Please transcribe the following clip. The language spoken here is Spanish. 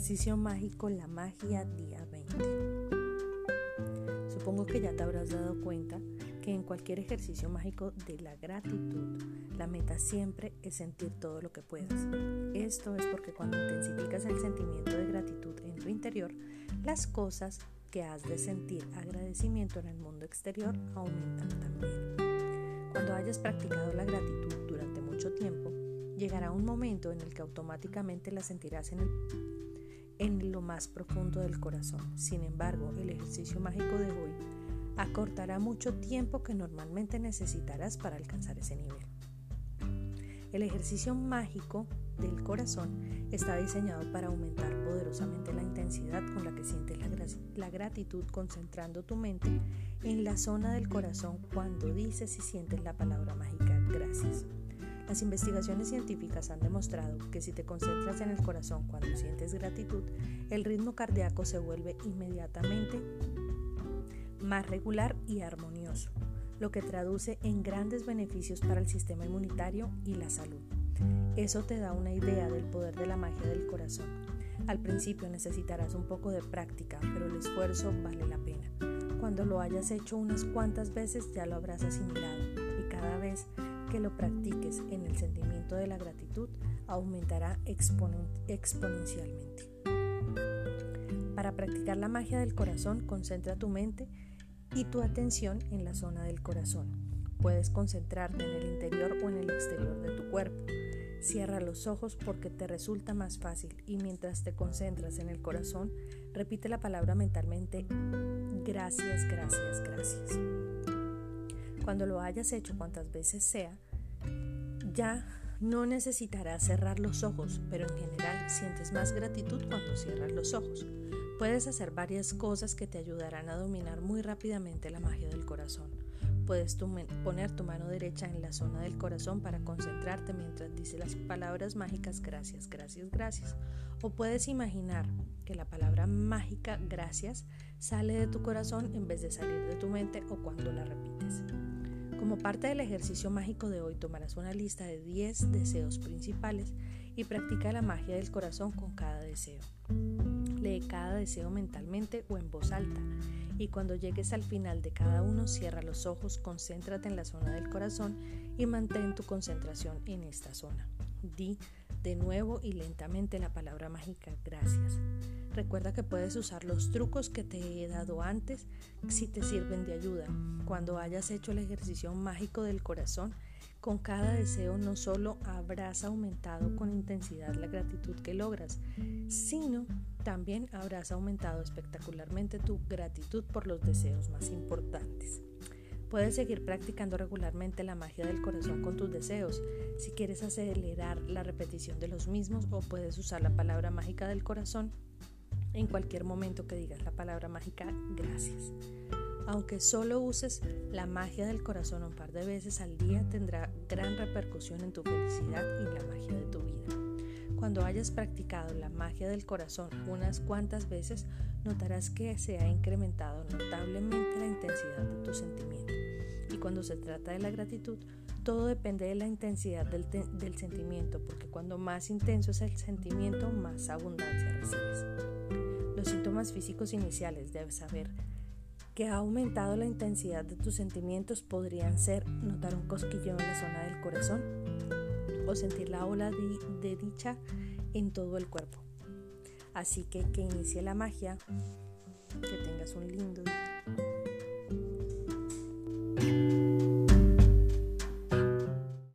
Ejercicio mágico La magia día 20. Supongo que ya te habrás dado cuenta que en cualquier ejercicio mágico de la gratitud, la meta siempre es sentir todo lo que puedas. Esto es porque cuando intensificas el sentimiento de gratitud en tu interior, las cosas que has de sentir agradecimiento en el mundo exterior aumentan también. Cuando hayas practicado la gratitud durante mucho tiempo, llegará un momento en el que automáticamente la sentirás en, en lo más profundo del corazón. Sin embargo, el ejercicio mágico de hoy acortará mucho tiempo que normalmente necesitarás para alcanzar ese nivel. El ejercicio mágico del corazón está diseñado para aumentar poderosamente la intensidad con la que sientes la, gratitud concentrando tu mente en la zona del corazón cuando dices y sientes la palabra mágica gracias. Las investigaciones científicas han demostrado que si te concentras en el corazón cuando sientes gratitud, el ritmo cardíaco se vuelve inmediatamente más regular y armonioso, lo que traduce en grandes beneficios para el sistema inmunitario y la salud. Eso te da una idea del poder de la magia del corazón. Al principio necesitarás un poco de práctica, pero el esfuerzo vale la pena. Cuando lo hayas hecho unas cuantas veces ya lo habrás asimilado y cada vez que lo practiques en el sentimiento de la gratitud, aumentará exponencialmente. Para practicar la magia del corazón, concentra tu mente y tu atención en la zona del corazón. Puedes concentrarte en el interior o en el exterior de tu cuerpo. Cierra los ojos porque te resulta más fácil y mientras te concentras en el corazón, repite la palabra mentalmente gracias, gracias, gracias. Cuando lo hayas hecho cuantas veces sea, ya no necesitarás cerrar los ojos, pero en general sientes más gratitud cuando cierras los ojos. Puedes hacer varias cosas que te ayudarán a dominar muy rápidamente la magia del corazón. Puedes poner tu mano derecha en la zona del corazón para concentrarte mientras dices las palabras mágicas gracias, gracias, gracias. O puedes imaginar que la palabra mágica gracias sale de tu corazón en vez de salir de tu mente o cuando la repites. Como parte del ejercicio mágico de hoy tomarás una lista de 10 deseos principales y practica la magia del corazón con cada deseo. Lee cada deseo mentalmente o en voz alta y cuando llegues al final de cada uno cierra los ojos, concéntrate en la zona del corazón y mantén tu concentración en esta zona. Di de nuevo y lentamente la palabra mágica gracias. Recuerda que puedes usar los trucos que te he dado antes si te sirven de ayuda. Cuando hayas hecho el ejercicio mágico del corazón, con cada deseo no solo habrás aumentado con intensidad la gratitud que logras, sino también habrás aumentado espectacularmente tu gratitud por los deseos más importantes. Puedes seguir practicando regularmente la magia del corazón con tus deseos. Si quieres acelerar la repetición de los mismos o puedes usar la palabra mágica del corazón en cualquier momento que digas la palabra mágica gracias. Aunque solo uses la magia del corazón un par de veces al día, tendrá gran repercusión en tu felicidad y la magia de tu vida. Cuando hayas practicado la magia del corazón unas cuantas veces, notarás que se ha incrementado notablemente la intensidad de tu sentimiento. Y cuando se trata de la gratitud, todo depende de la intensidad del, del, sentimiento, porque cuando más intenso es el sentimiento, más abundancia recibes físicos iniciales, debes saber que ha aumentado la intensidad de tus sentimientos podrían ser notar un cosquilleo en la zona del corazón o sentir la ola de dicha en todo el cuerpo. Así que que inicie la magia, que tengas un lindo.